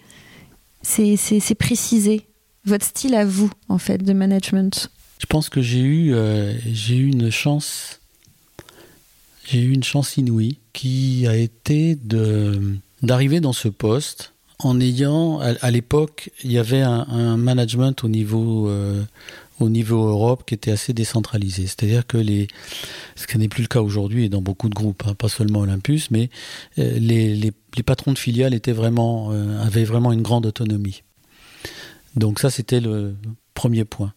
c'est précisé votre style à vous en fait de management? Je pense que j'ai eu euh, j'ai eu une chance j'ai eu une chance inouïe qui a été d'arriver dans ce poste en ayant à, l'époque il y avait un, management au niveau euh, au niveau Europe qui était assez décentralisé. C'est-à-dire que les, ce qui n'est plus le cas aujourd'hui et dans beaucoup de groupes, hein, pas seulement Olympus, mais euh, les, les, les, patrons de filiales étaient vraiment, avaient vraiment une grande autonomie. Donc ça, c'était le premier point.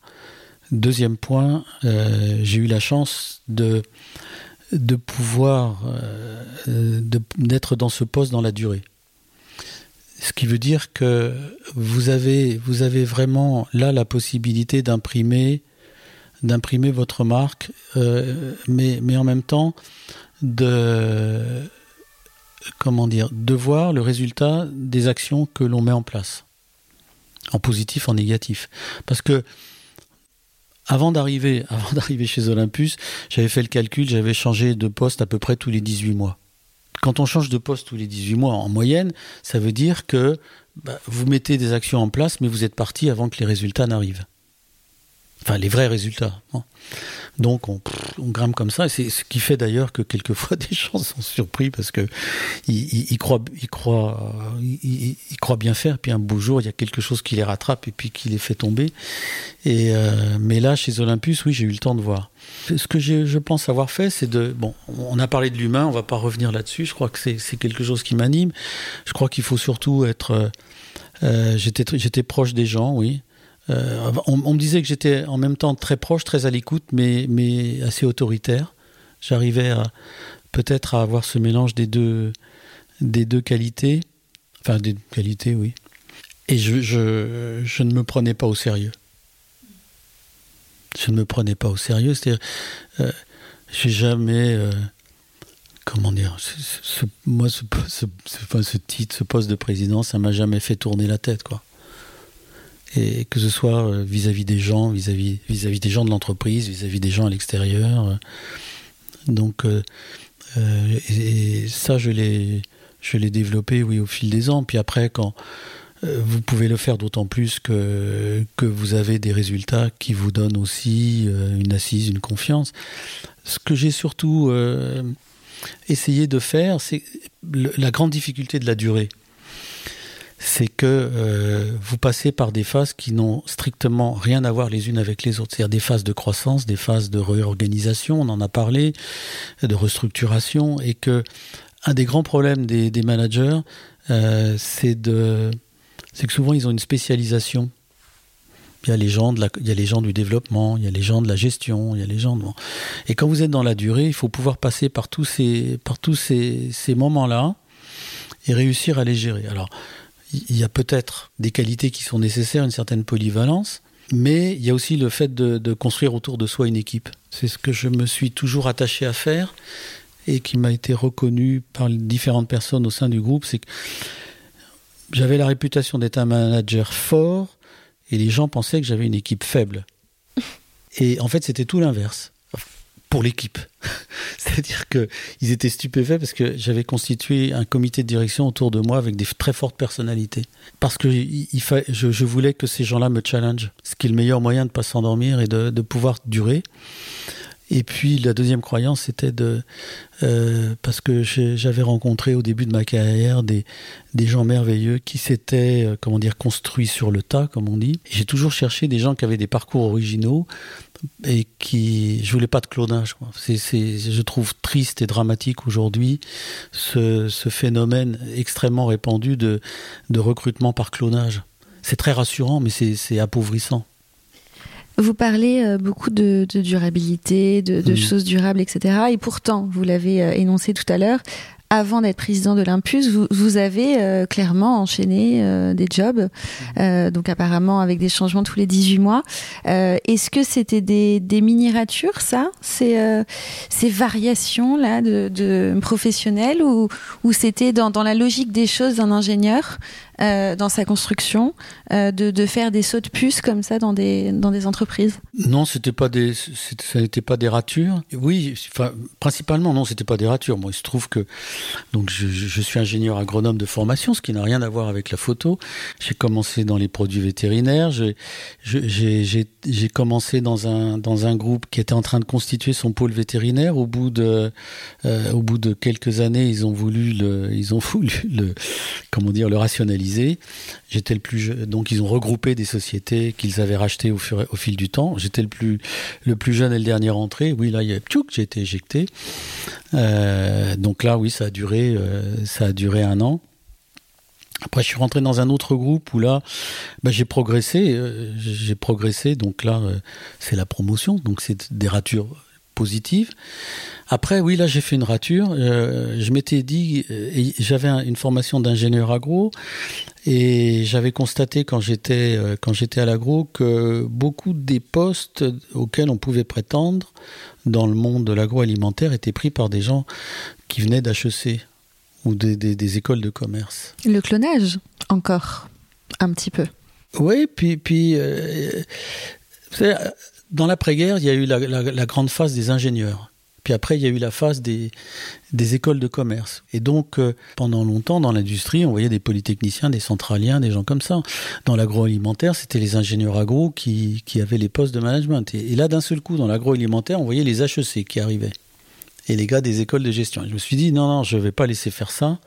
Deuxième point, euh, j'ai eu la chance de de pouvoir euh, d'être dans ce poste dans la durée. Ce qui veut dire que vous avez, vous avez vraiment là la possibilité d'imprimer d'imprimer votre marque, euh, mais, mais en même temps de comment dire de voir le résultat des actions que l'on met en place, en positif, en négatif. Parce que avant d'arriver, avant d'arriver chez Olympus, j'avais fait le calcul, j'avais changé de poste à peu près tous les 18 mois. Quand on change de poste tous les 18 mois en moyenne, ça veut dire que bah, vous mettez des actions en place, mais vous êtes parti avant que les résultats n'arrivent. Enfin les vrais résultats. Donc on, grimpe comme ça, c'est ce qui fait d'ailleurs que quelquefois des gens sont surpris parce que ils, croient, ils ils, croient bien faire, puis un beau jour il y a quelque chose qui les rattrape et puis qui les fait tomber. Et euh, mais là chez Olympus, oui, j'ai eu le temps de voir. Ce que je pense avoir fait, c'est de bon, on a parlé de l'humain, on va pas revenir là-dessus. Je crois que c'est quelque chose qui m'anime. Je crois qu'il faut surtout être euh, j'étais j'étais proche des gens, oui. Euh, on, me disait que j'étais en même temps très proche, très à l'écoute, mais, assez autoritaire. J'arrivais peut-être à avoir ce mélange des deux, qualités. Enfin, des qualités, oui. Et je, ne me prenais pas au sérieux. Je ne me prenais pas au sérieux. C'est-à-dire, euh, j'ai jamais. Euh, comment dire ce, Moi, ce, titre, ce poste de président, ça m'a jamais fait tourner la tête, quoi et que ce soit euh, vis-à-vis des gens, vis-à-vis vis-à-vis des gens de l'entreprise, vis-à-vis des gens à l'extérieur. Donc, euh, euh, et, ça, je l'ai, je l'ai développé, oui, au fil des ans. Puis après, quand vous pouvez le faire d'autant plus que, que vous avez des résultats qui vous donnent aussi une assise, une confiance. Ce que j'ai surtout essayé de faire, c'est la grande difficulté de la durée c'est que euh, vous passez par des phases qui n'ont strictement rien à voir les unes avec les autres. C'est-à-dire des phases de croissance, des phases de réorganisation, on en a parlé, de restructuration, et que un des grands problèmes des, managers, euh, c'est que souvent ils ont une spécialisation. Il y a les gens de il y a les gens du développement, il y a les gens de la gestion, il y a les gens de. Et quand vous êtes dans la durée, il faut pouvoir passer par tous ces, par tous ces, ces moments-là et réussir à les gérer. Alors il y a peut-être des qualités qui sont nécessaires, une certaine polyvalence, mais il y a aussi le fait de, construire autour de soi une équipe. C'est ce que je me suis toujours attaché à faire et qui m'a été reconnu par différentes personnes au sein du groupe, c'est que j'avais la réputation d'être un manager fort et les gens pensaient que j'avais une équipe faible. Et en fait, c'était tout l'inverse pour l'équipe. C'est-à-dire qu'ils étaient stupéfaits parce que j'avais constitué un comité de direction autour de moi avec des très fortes personnalités. Parce que je, voulais que ces gens-là me challenge, ce qui est le meilleur moyen de ne pas s'endormir et de, de pouvoir durer. Et puis la deuxième croyance, c'était de euh, parce que j'avais rencontré au début de ma carrière des, des gens merveilleux qui s'étaient euh, comment dire construits sur le tas, comme on dit. J'ai toujours cherché des gens qui avaient des parcours originaux et qui je voulais pas de clonage. C'est, je trouve triste et dramatique aujourd'hui ce, ce phénomène extrêmement répandu de, de recrutement par clonage. C'est très rassurant, mais c'est appauvrissant. Vous parlez euh, beaucoup de, durabilité, de, choses durables, etc. Et pourtant, vous l'avez euh, énoncé tout à l'heure, avant d'être président de l'Impus, vous, vous avez euh, clairement enchaîné euh, des jobs, euh, donc apparemment avec des changements tous les 18 mois. Est-ce que c'était des, des mini-ratures, ça? Ces, ces variations-là de, de professionnels, ou, ou c'était dans, dans la logique des choses d'un ingénieur dans sa construction, de, de, faire des sauts de puce comme ça dans des, entreprises Non, c'était pas des, ça n'était pas des ratures. Oui, principalement non, c'était pas des ratures. Moi, il se trouve que donc je, je, suis ingénieur agronome de formation, ce qui n'a rien à voir avec la photo. J'ai commencé dans les produits vétérinaires. J'ai commencé dans un dans un groupe qui était en train de constituer son pôle vétérinaire. Au bout de euh, au bout de quelques années, ils ont voulu le ils ont voulu le comment dire le rationaliser. J'étais le plus donc ils ont regroupé des sociétés qu'ils avaient rachetées au, fur, au fil du temps. J'étais le plus le plus jeune et le dernier entré. Oui là il y a tchouk, j'ai été éjecté. Euh, donc là oui ça a duré, euh, ça a duré un an. Après, je suis rentré dans un autre groupe où là, bah, j'ai progressé. Euh, j'ai progressé, donc là, c'est la promotion, donc c'est des ratures positives. Après, oui, là, j'ai fait une rature. je m'étais dit, j'avais une formation d'ingénieur agro, et j'avais constaté quand j'étais quand j'étais à l'agro que beaucoup des postes auxquels on pouvait prétendre dans le monde de l'agroalimentaire étaient pris par des gens qui venaient d'HEC ou des, des, écoles de commerce. Le clonage, encore, un petit peu. Oui, puis, puis euh, dans l'après-guerre, il y a eu la, grande phase des ingénieurs. Puis après, il y a eu la phase des, écoles de commerce. Et donc, euh, pendant longtemps, dans l'industrie, on voyait des polytechniciens, des centraliens, des gens comme ça. Dans l'agroalimentaire, c'était les ingénieurs agro qui, qui avaient les postes de management. Et, là, d'un seul coup, dans l'agroalimentaire, on voyait les HEC qui arrivaient. Et les gars des écoles de gestion. je me suis dit, non, non, je ne vais pas laisser faire ça.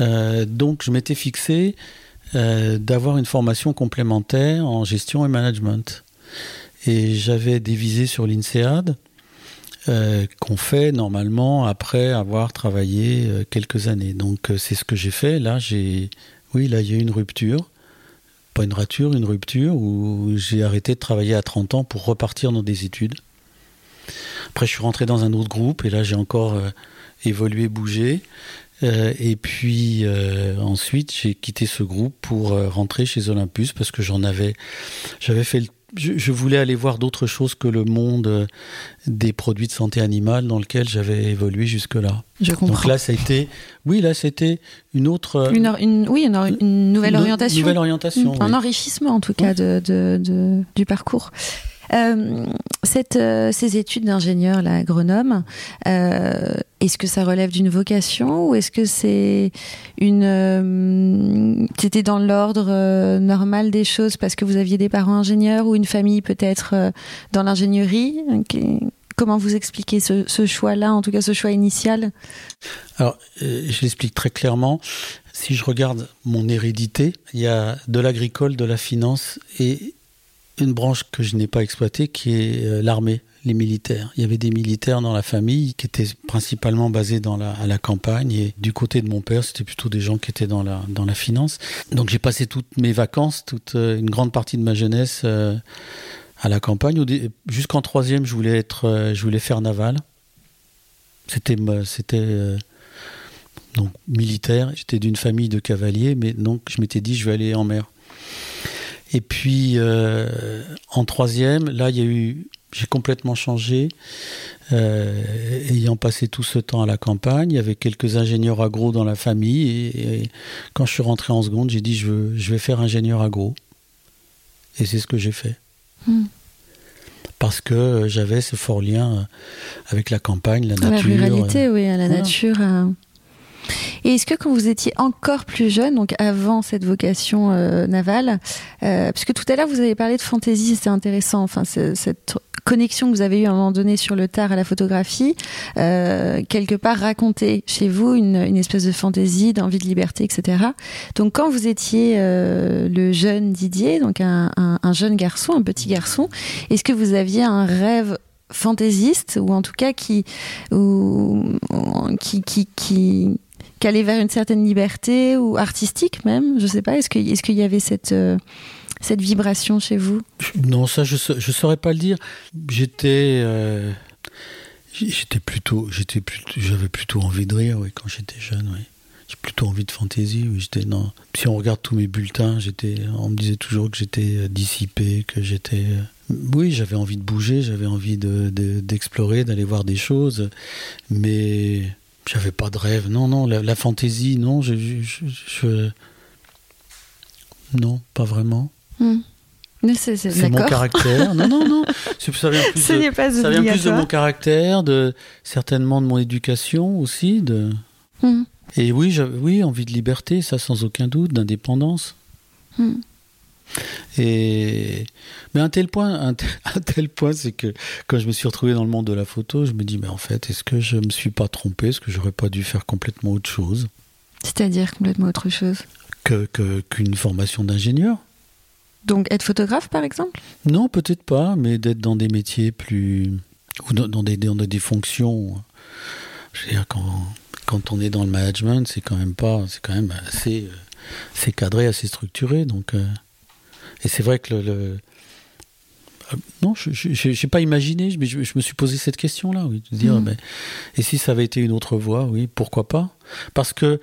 Euh, donc, je m'étais fixé euh, d'avoir une formation complémentaire en gestion et management. Et j'avais des visées sur l'INSEAD euh, qu'on fait normalement après avoir travaillé euh, quelques années. Donc euh, c'est ce que j'ai fait. Là, j'ai, oui, là il y a eu une rupture, pas une rature, une rupture où j'ai arrêté de travailler à 30 ans pour repartir dans des études. Après, je suis rentré dans un autre groupe et là j'ai encore évolué, bougé. et puis ensuite, j'ai quitté ce groupe pour rentrer chez Olympus parce que j'en avais, j'avais fait le je, voulais aller voir d'autres choses que le monde euh, des produits de santé animale dans lequel j'avais évolué jusque-là. Je comprends. Donc là, ça a été, oui, là, c'était une autre, euh, une, oui, une, nouvelle orientation, nouvelle orientation, un enrichissement en tout cas de, de, du parcours. Euh, euh, ces études d'ingénieur là, agronome, euh, est-ce que ça relève d'une vocation ou est-ce que c'est une, c'était dans l'ordre normal des choses parce que vous aviez des parents ingénieurs ou une famille peut-être dans l'ingénierie? Comment vous expliquez ce, ce choix-là, en tout cas ce choix initial? Alors, je l'explique très clairement. Si je regarde mon hérédité, il y a de l'agricole, de la finance et une branche que je n'ai pas exploitée qui est euh, l'armée, les militaires. Il y avait des militaires dans la famille qui étaient principalement basés dans la, à la campagne et du côté de mon père, c'était plutôt des gens qui étaient dans la, dans la finance. Donc j'ai passé toutes mes vacances, toute euh, une grande partie de ma jeunesse euh, à la campagne. Jusqu'en troisième, je voulais être, je voulais faire naval. C'était, c'était donc militaire. J'étais d'une famille de cavaliers, mais donc je m'étais dit je vais aller en mer. Et puis euh, en troisième, là, il y a eu, j'ai complètement changé. Euh, ayant passé tout ce temps à la campagne, il y avait quelques ingénieurs agro dans la famille. Et, quand je suis rentré en seconde, j'ai dit je, veux, je vais faire ingénieur agro. Et c'est ce que j'ai fait. Hmm. Parce que j'avais ce fort lien avec la campagne, la nature. La ruralité, oui, à la nature. Et est-ce que quand vous étiez encore plus jeune, donc avant cette vocation euh, navale, euh, puisque tout à l'heure vous avez parlé de fantaisie, c'était intéressant, enfin cette connexion que vous avez eue à un moment donné sur le tard à la photographie, euh, quelque part raconter chez vous une, espèce de fantaisie, d'envie de liberté, etc. Donc quand vous étiez euh, le jeune Didier, donc un, un, un jeune garçon, un petit garçon, est-ce que vous aviez un rêve fantaisiste ou en tout cas qui, qui, qui qu'aller vers une certaine liberté ou artistique même Je sais pas. Est-ce qu'il est qu'il y avait cette euh, cette vibration chez vous? Non, ça je je saurais pas le dire. J'étais euh, j'étais plutôt plutôt j'avais plutôt envie de rire oui quand j'étais jeune oui. J'ai plutôt envie de fantaisie. Oui, non. Si on regarde tous mes bulletins, on me disait toujours que j'étais euh, dissipé, que j'étais oui, j'avais envie de bouger, j'avais envie de d'explorer, d'aller voir des choses, mais j'avais pas de rêve. Non, non, la, fantaisie, non, je, je, non, pas vraiment. Hmm. C'est mon caractère. Non, non, non. Ça vient plus, Ce de, pas ça vient plus de mon caractère, de certainement de mon éducation aussi. De... Hmm. Et oui, oui, envie de liberté, ça sans aucun doute, d'indépendance. Hmm. Et mais un tel point, un tel, point, c'est que quand je me suis retrouvé dans le monde de la photo, je me dis mais en fait, est-ce que je me suis pas trompé? Est-ce que j'aurais pas dû faire complètement autre chose? C'est-à-dire complètement autre chose? Que qu'une formation d'ingénieur. Donc être photographe par exemple? Non, peut-être pas, mais d'être dans des métiers plus ou dans, des, dans des fonctions. Je veux dire quand quand on est dans le management, c'est quand même pas, c'est quand même assez, euh, c'est cadré, assez structuré, donc. Euh, et c'est vrai que le, euh, non, je n'ai pas imaginé, mais je, me suis posé cette question-là, oui, de dire, mm. et si ça avait été une autre voie, oui, pourquoi pas? Parce que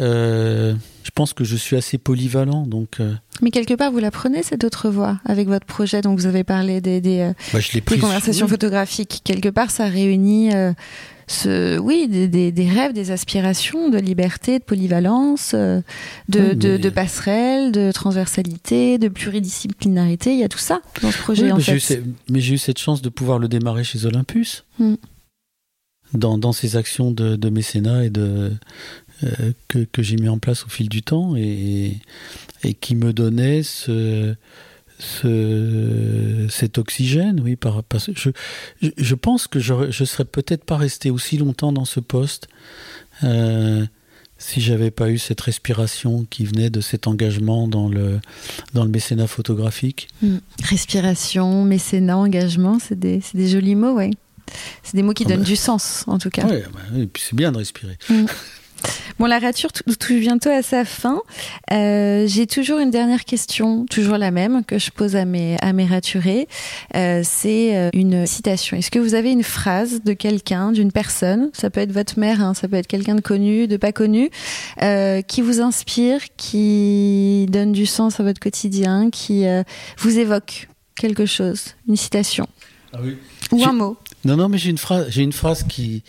euh, je pense que je suis assez polyvalent, donc. Euh, mais quelque part, vous la prenez cette autre voie avec votre projet, dont vous avez parlé des, des, bah, conversations photographiques. Quelque part, ça réunit ce, oui, des, des, rêves, des aspirations de liberté, de polyvalence, euh, de, de, de, passerelle, de transversalité, de pluridisciplinarité. Il y a tout ça dans ce projet. en mais j'ai eu cette chance de pouvoir le démarrer chez Olympus. Hmm. dans, dans ces actions de, de mécénat et de, euh, que, que j'ai mis en place au fil du temps et, et qui me donnait ce, ce, cet oxygène, oui, par, parce, je, je pense que je ne serais peut-être pas resté aussi longtemps dans ce poste euh, si j'avais pas eu cette respiration qui venait de cet engagement dans le, dans le mécénat photographique. Mm. Respiration, mécénat, engagement, c'est des, des, jolis mots, oui. C'est des mots qui ah donnent bah. du sens, en tout cas. Oui, bah, et puis c'est bien de respirer. Mm. Bon, la rature touche bientôt à sa fin. Euh, J'ai toujours une dernière question, toujours la même, que je pose à mes, à mes raturés. Euh, C'est euh, une citation. Est-ce que vous avez une phrase de quelqu'un, d'une personne, ça peut être votre mère, hein, ça peut être quelqu'un de connu, de pas connu, euh, qui vous inspire, qui donne du sens à votre quotidien, qui vous évoque quelque chose, une citation? Ah oui. Ou un mot? Non, non, mais j'ai une phrase, j'ai une phrase qui,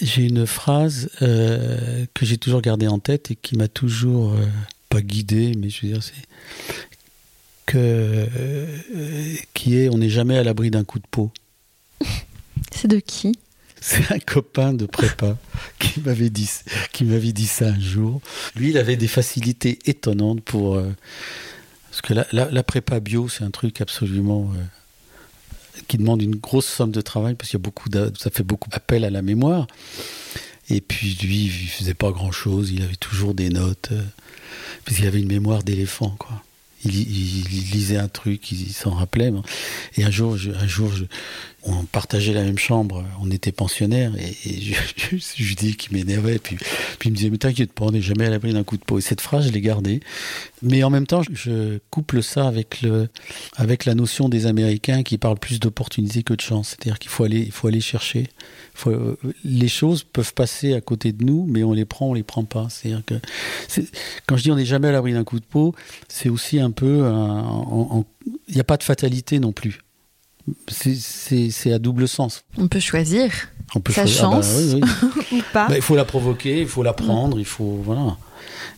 j'ai une phrase euh, que j'ai toujours gardée en tête et qui m'a toujours euh, pas guidé, mais je veux dire, c'est que euh, qui est on n'est jamais à l'abri d'un coup de peau. C'est de qui? C'est un copain de prépa qui m'avait dit qui m'avait dit ça un jour. Lui, il avait des facilités étonnantes pour euh, parce que la, la, la prépa bio, c'est un truc absolument euh, qui demande une grosse somme de travail parce qu'il y a beaucoup ça fait beaucoup appel à la mémoire. Et puis lui, il faisait pas grand chose, il avait toujours des notes, euh, parce qu'il avait une mémoire d'éléphant, quoi. Il, lisait un truc, il, s'en rappelait. Et un jour, un jour je, on partageait la même chambre, on était pensionnaires, et, et je, je, dis qu'il m'énervait, puis, puis il me disait, mais t'inquiète pas, on n'est jamais à l'abri d'un coup de peau. Et cette phrase, je l'ai gardée. Mais en même temps, je couple ça avec, le, avec la notion des Américains qui parlent plus d'opportunités que de chance. C'est-à-dire qu'il faut aller, il faut aller chercher. Faut, les choses peuvent passer à côté de nous, mais on les prend, on les prend pas. C'est-à-dire que quand je dis on n'est jamais à l'abri d'un coup de peau, c'est aussi un peu, il n'y a pas de fatalité non plus c'est à double sens. On peut choisir on peut sa chance ah bah, oui, oui. ou pas. Bah, il faut la provoquer, il faut la prendre, mmh. il faut voilà.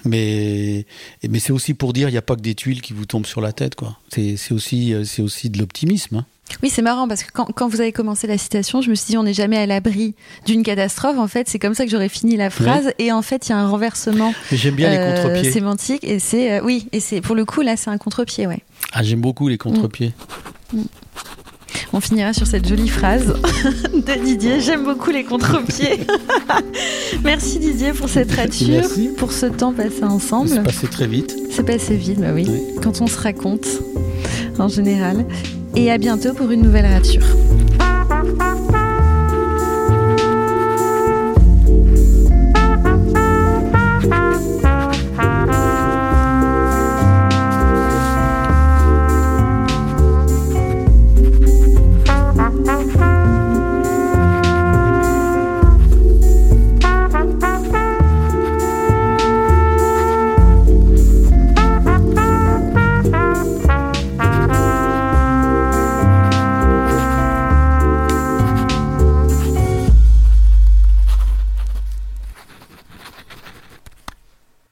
Mais mais c'est aussi pour dire il n'y a pas que des tuiles qui vous tombent sur la tête quoi. C'est aussi c'est aussi de l'optimisme. Hein. Oui, c'est marrant parce que quand, quand, vous avez commencé la citation, je me suis dit on n'est jamais à l'abri d'une catastrophe. En fait, c'est comme ça que j'aurais fini la phrase. Oui. Et en fait, il y a un renversement j'aime bien euh, les contre-pieds sémantique. Et c'est euh, oui, et c'est pour le coup là, c'est un contre-pied, ouais. Ah, j'aime beaucoup les contre-pieds. Mmh. Mmh. On finira sur cette jolie phrase de Didier. J'aime beaucoup les contre-pieds. Merci Didier pour cette rature, Merci. pour ce temps passé ensemble. C'est passé très vite. C'est passé vite, bah oui. oui. Quand on se raconte, en général. Et à bientôt pour une nouvelle rature.